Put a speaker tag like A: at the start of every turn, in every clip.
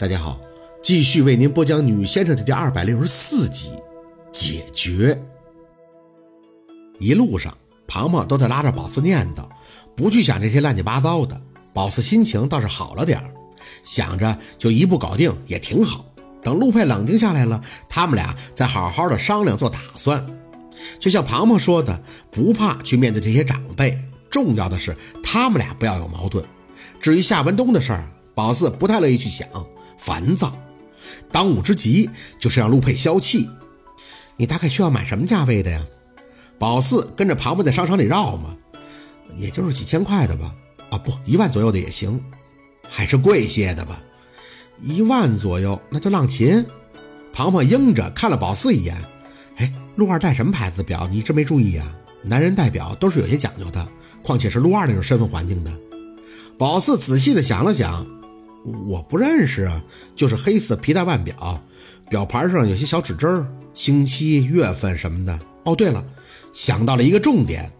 A: 大家好，继续为您播讲《女先生》的第二百六十四集。解决。一路上，庞庞都在拉着宝四念叨，不去想这些乱七八糟的。宝四心情倒是好了点儿，想着就一步搞定也挺好。等陆佩冷静下来了，他们俩再好好的商量做打算。就像庞庞说的，不怕去面对这些长辈，重要的是他们俩不要有矛盾。至于夏文东的事儿，宝四不太乐意去想。烦躁，当务之急就是让陆佩消气。你大概需要买什么价位的呀？宝四跟着庞庞在商场里绕嘛，也就是几千块的吧。啊，不，一万左右的也行，还是贵些的吧。一万左右，那就浪琴。庞庞应着看了宝四一眼。哎，陆二戴什么牌子表？你真没注意呀？男人戴表都是有些讲究的，况且是陆二那种身份环境的。宝四仔细的想了想。我不认识啊，就是黑色皮带腕表，表盘上有些小指针儿，星期、月份什么的。哦，对了，想到了一个重点，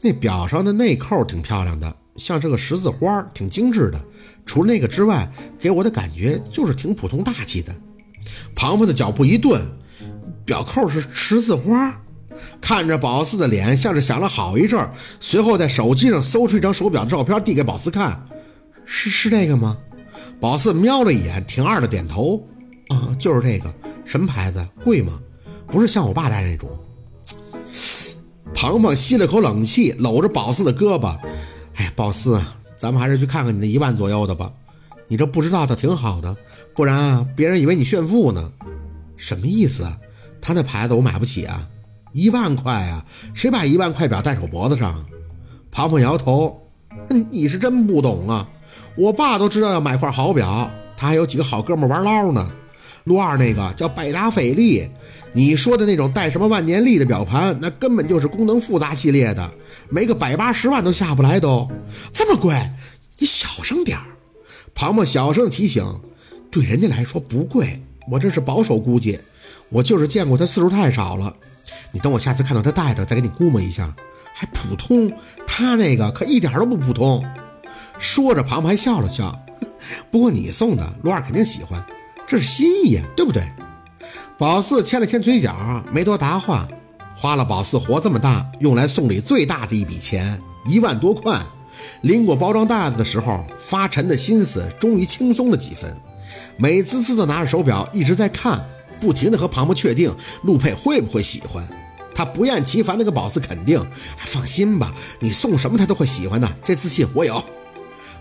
A: 那表上的内扣挺漂亮的，像是个十字花，挺精致的。除了那个之外，给我的感觉就是挺普通大气的。庞庞的脚步一顿，表扣是十字花，看着宝四的脸，像是想了好一阵，随后在手机上搜出一张手表的照片，递给宝四看，是是这个吗？宝四瞄了一眼，挺二的点头，啊，就是这个，什么牌子？贵吗？不是像我爸戴那种。庞庞吸了口冷气，搂着宝四的胳膊，哎呀，宝四，咱们还是去看看你那一万左右的吧。你这不知道的挺好的，不然啊，别人以为你炫富呢。什么意思啊？他那牌子我买不起啊，一万块啊，谁把一万块表戴手脖子上？庞庞摇头，你是真不懂啊。我爸都知道要买块好表，他还有几个好哥们玩捞呢。陆二那个叫百达翡丽，你说的那种带什么万年历的表盘，那根本就是功能复杂系列的，没个百八十万都下不来都。这么贵，你小声点儿。庞庞小声提醒，对人家来说不贵，我这是保守估计，我就是见过他次数太少了。你等我下次看到他戴的，再给你估摸一下。还普通，他那个可一点都不普通。说着，庞庞还笑了笑。不过你送的，罗二肯定喜欢，这是心意，对不对？宝四牵了牵嘴角，没多答话。花了宝四活这么大用来送礼最大的一笔钱，一万多块。拎过包装袋子的时候，发沉的心思终于轻松了几分。美滋滋的拿着手表，一直在看，不停的和庞庞确定陆佩会不会喜欢。他不厌其烦的跟宝四肯定：“放心吧，你送什么他都会喜欢的，这自信我有。”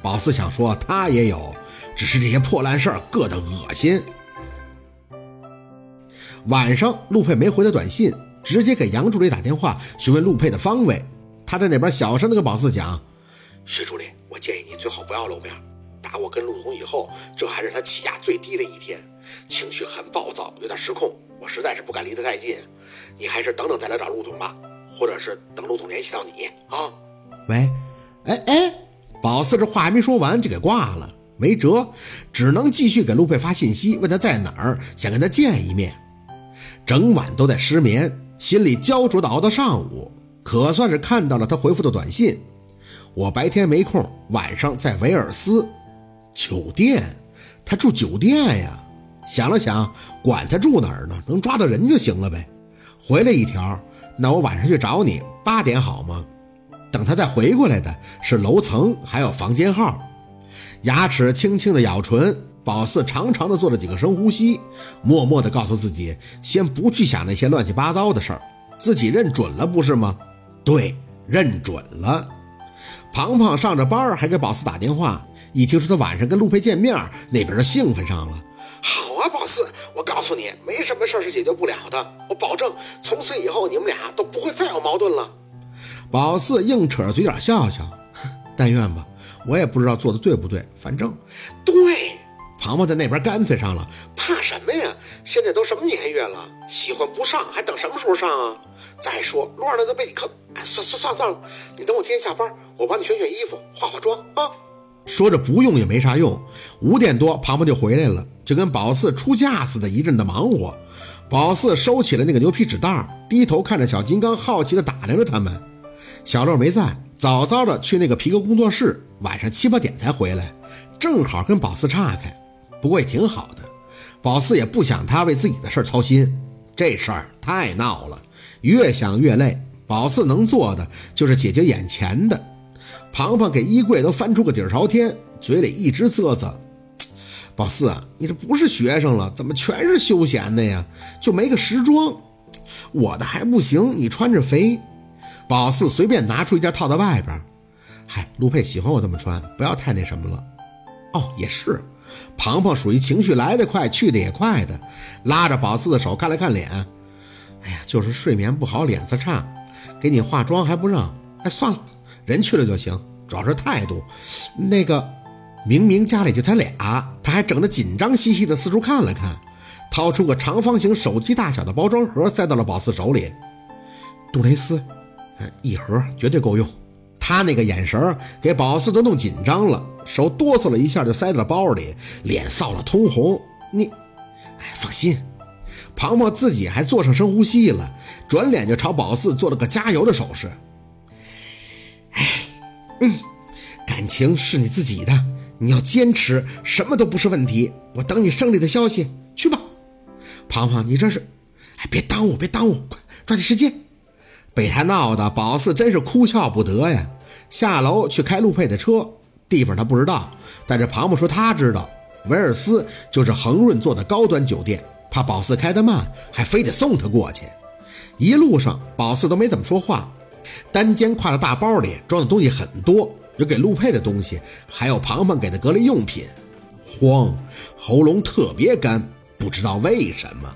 A: 宝四想说他也有，只是这些破烂事儿硌得恶心。晚上，陆佩没回他短信，直接给杨助理打电话询问陆佩的方位。他在那边小声的跟宝四讲：“徐助理，我建议你最好不要露面。打我跟陆总以后，这还是他气压最低的一天，情绪很暴躁，有点失控。我实在是不敢离得太近，你还是等等再来找陆总吧，或者是等陆总联系到你。”，老四这话还没说完就给挂了，没辙，只能继续给陆佩发信息，问他在哪儿，想跟他见一面。整晚都在失眠，心里焦灼的熬到上午，可算是看到了他回复的短信。我白天没空，晚上在维尔斯酒店，他住酒店呀。想了想，管他住哪儿呢，能抓到人就行了呗。回了一条，那我晚上去找你，八点好吗？等他再回过来的是楼层，还有房间号。牙齿轻轻的咬唇，宝四长长的做了几个深呼吸，默默的告诉自己，先不去想那些乱七八糟的事儿，自己认准了不是吗？对，认准了。庞庞上着班，还给宝四打电话，一听说他晚上跟陆佩见面，那边就兴奋上了。好啊，宝四，我告诉你，没什么事儿是解决不了的，我保证，从此以后你们俩都不会再有矛盾了。宝四硬扯着嘴角笑笑，但愿吧，我也不知道做的对不对，反正对。庞庞在那边干脆上了，怕什么呀？现在都什么年月了，喜欢不上还等什么时候上啊？再说陆二那都被你坑，哎，算算算算了，你等我天天下班，我帮你选选衣服，化化妆啊。说着不用也没啥用，五点多庞庞就回来了，就跟宝四出嫁似的，一阵的忙活。宝四收起了那个牛皮纸袋，低头看着小金刚，好奇的打量着他们。小乐没在，早早的去那个皮革工作室，晚上七八点才回来，正好跟宝四岔开。不过也挺好的。宝四也不想他为自己的事儿操心，这事儿太闹了，越想越累。宝四能做的就是解决眼前的。庞庞给衣柜都翻出个底朝天，嘴里一直啧啧：“宝四啊，你这不是学生了，怎么全是休闲的呀？就没个时装？我的还不行，你穿着肥。”宝四随便拿出一件套在外边。嗨，陆佩喜欢我这么穿，不要太那什么了。哦，也是。庞庞属于情绪来得快，去得也快的，拉着宝四的手看了看脸。哎呀，就是睡眠不好，脸色差。给你化妆还不让？哎，算了，人去了就行，主要是态度。那个，明明家里就他俩，他还整得紧张兮兮的四处看了看，掏出个长方形手机大小的包装盒，塞到了宝四手里。杜蕾斯，一盒绝对够用。他那个眼神给宝四都弄紧张了，手哆嗦了一下就塞到了包里，脸臊得通红。你，哎，放心。庞庞自己还做上深呼吸了，转脸就朝宝四做了个加油的手势。哎，嗯，感情是你自己的，你要坚持，什么都不是问题。我等你胜利的消息，去吧。庞庞，你这是……哎，别耽误，别耽误，快抓紧时间。被他闹的，宝四真是哭笑不得呀。下楼去开陆佩的车，地方他不知道，但是庞庞说他知道，维尔斯就是恒润做的高端酒店。怕宝四开得慢，还非得送他过去。一路上，宝四都没怎么说话，单肩挎的大包里装的东西很多，有给陆佩的东西，还有庞庞给的隔离用品。慌，喉咙特别干，不知道为什么。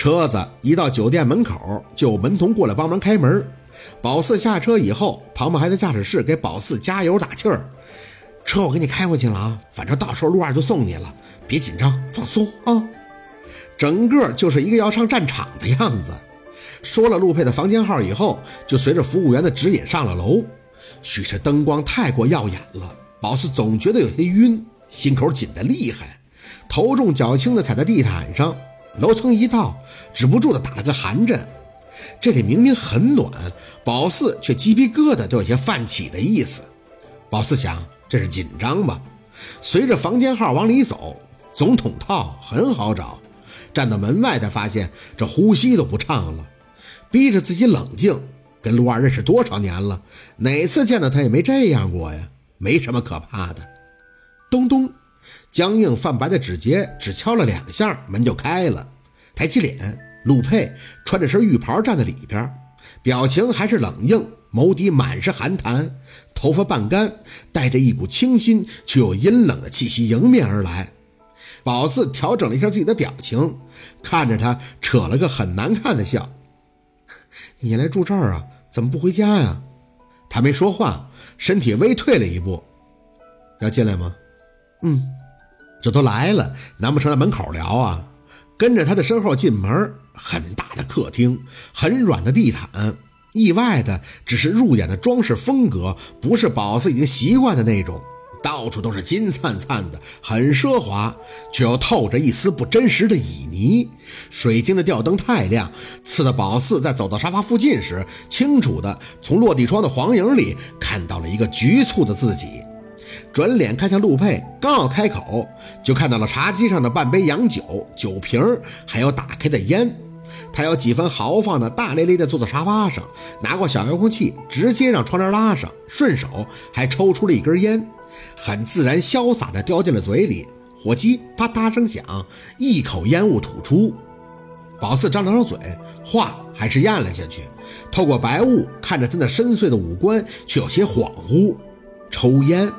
A: 车子一到酒店门口，就有门童过来帮忙开门。宝四下车以后，庞庞还在驾驶室给宝四加油打气儿。车我给你开回去了啊，反正到时候陆二就送你了，别紧张，放松啊。整个就是一个要上战场的样子。说了陆佩的房间号以后，就随着服务员的指引上了楼。许是灯光太过耀眼了，宝四总觉得有些晕，心口紧得厉害，头重脚轻的踩在地毯上。楼层一到，止不住的打了个寒颤。这里明明很暖，宝四却鸡皮疙瘩都有些泛起的意思。宝四想，这是紧张吧？随着房间号往里走，总统套很好找。站到门外，才发现这呼吸都不畅了，逼着自己冷静。跟陆二认识多少年了，哪次见到他也没这样过呀？没什么可怕的。咚咚，僵硬泛白的指节只敲了两下，门就开了。抬起脸，陆佩穿着身浴袍站在里边，表情还是冷硬，眸底满是寒潭，头发半干，带着一股清新却又阴冷的气息迎面而来。宝四调整了一下自己的表情，看着他，扯了个很难看的笑。你来住这儿啊？怎么不回家呀？他没说话，身体微退了一步。要进来吗？嗯，这都来了，难不成在门口聊啊？跟着他的身后进门，很大的客厅，很软的地毯。意外的只是入眼的装饰风格，不是宝四已经习惯的那种。到处都是金灿灿的，很奢华，却又透着一丝不真实的旖旎。水晶的吊灯太亮，刺得宝四在走到沙发附近时，清楚的从落地窗的黄影里看到了一个局促的自己。转脸看向陆佩，刚要开口，就看到了茶几上的半杯洋酒、酒瓶，还有打开的烟。他有几分豪放的，大咧咧地坐在沙发上，拿过小遥控器，直接让窗帘拉上，顺手还抽出了一根烟。很自然潇洒地叼进了嘴里，火机啪嗒声响，一口烟雾吐出。宝四张了张嘴，话还是咽了下去。透过白雾看着他那深邃的五官，却有些恍惚。抽烟，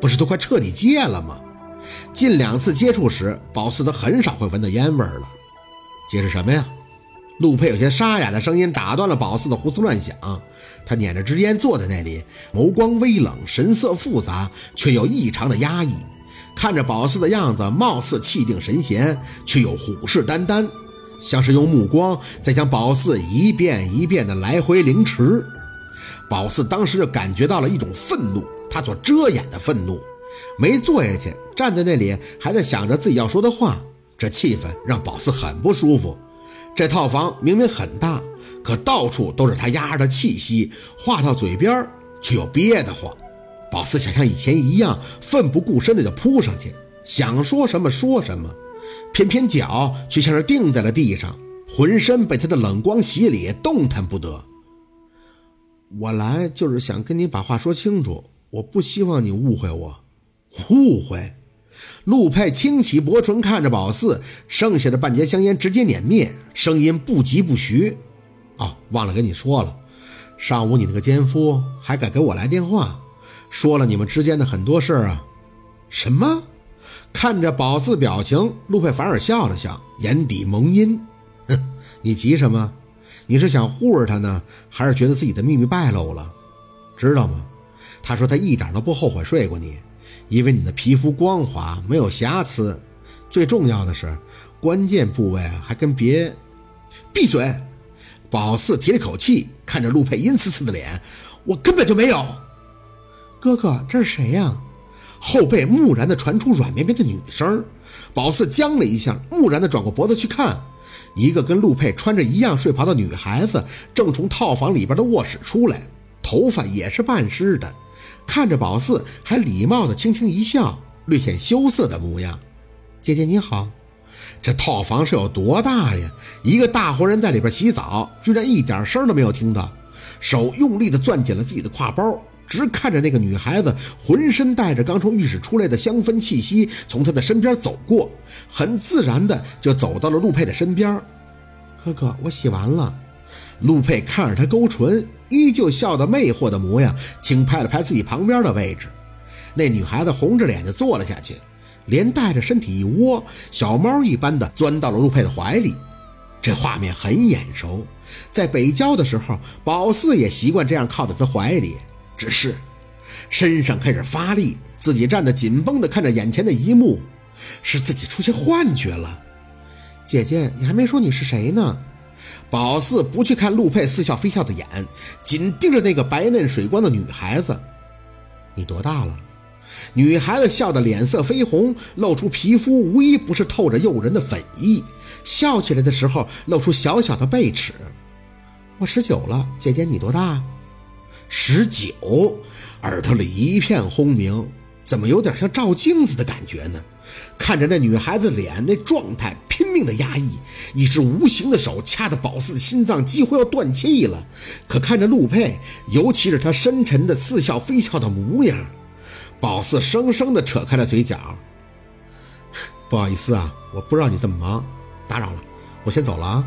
A: 不是都快彻底戒了吗？近两次接触时，宝四都很少会闻到烟味了。解释什么呀？陆佩有些沙哑的声音打断了宝四的胡思乱想。他捻着支烟坐在那里，眸光微冷，神色复杂，却又异常的压抑。看着宝四的样子，貌似气定神闲，却又虎视眈眈，像是用目光在将宝四一遍一遍的来回凌迟。宝四当时就感觉到了一种愤怒，他所遮掩的愤怒。没坐下去，站在那里，还在想着自己要说的话。这气氛让宝四很不舒服。这套房明明很大，可到处都是他压着的气息，话到嘴边却又憋得慌。宝四想像以前一样奋不顾身的就扑上去，想说什么说什么，偏偏脚却像是定在了地上，浑身被他的冷光洗礼，动弹不得。我来就是想跟你把话说清楚，我不希望你误会我。误会？陆佩轻启薄唇，看着宝四，剩下的半截香烟直接碾灭，声音不疾不徐：“哦，忘了跟你说了，上午你那个奸夫还敢给我来电话，说了你们之间的很多事儿啊。”什么？看着宝四表情，陆佩反而笑了笑，眼底蒙阴：“哼，你急什么？你是想护着他呢，还是觉得自己的秘密败露了？知道吗？他说他一点都不后悔睡过你。”因为你的皮肤光滑，没有瑕疵，最重要的是，关键部位还跟别……闭嘴！宝四提了口气，看着陆佩阴恻恻的脸，我根本就没有。哥哥，这是谁呀？后背木然的传出软绵绵的女声。宝四僵了一下，木然的转过脖子去看，一个跟陆佩穿着一样睡袍的女孩子正从套房里边的卧室出来，头发也是半湿的。看着宝四，还礼貌的轻轻一笑，略显羞涩的模样。姐姐你好，这套房是有多大呀？一个大活人在里边洗澡，居然一点声都没有听到，手用力的攥紧了自己的挎包，直看着那个女孩子浑身带着刚从浴室出来的香氛气息，从他的身边走过，很自然的就走到了陆佩的身边。哥哥，我洗完了。陆佩看着他勾唇。依旧笑得魅惑的模样，轻拍了拍自己旁边的位置，那女孩子红着脸就坐了下去，连带着身体一窝，小猫一般的钻到了陆佩的怀里。这画面很眼熟，在北郊的时候，宝四也习惯这样靠在他怀里，只是身上开始发力，自己站得紧绷的看着眼前的一幕，是自己出现幻觉了。姐姐，你还没说你是谁呢。宝四不去看陆佩似笑非笑的眼，紧盯着那个白嫩水光的女孩子。你多大了？女孩子笑得脸色绯红，露出皮肤无一不是透着诱人的粉意。笑起来的时候，露出小小的贝齿。我十九了，姐姐你多大？十九，耳朵里一片轰鸣，怎么有点像照镜子的感觉呢？看着那女孩子脸那状态，拼命的压抑，一只无形的手掐得宝四的心脏几乎要断气了。可看着陆佩，尤其是他深沉的似笑非笑的模样，宝四生生的扯开了嘴角。不好意思啊，我不知道你这么忙，打扰了，我先走了啊。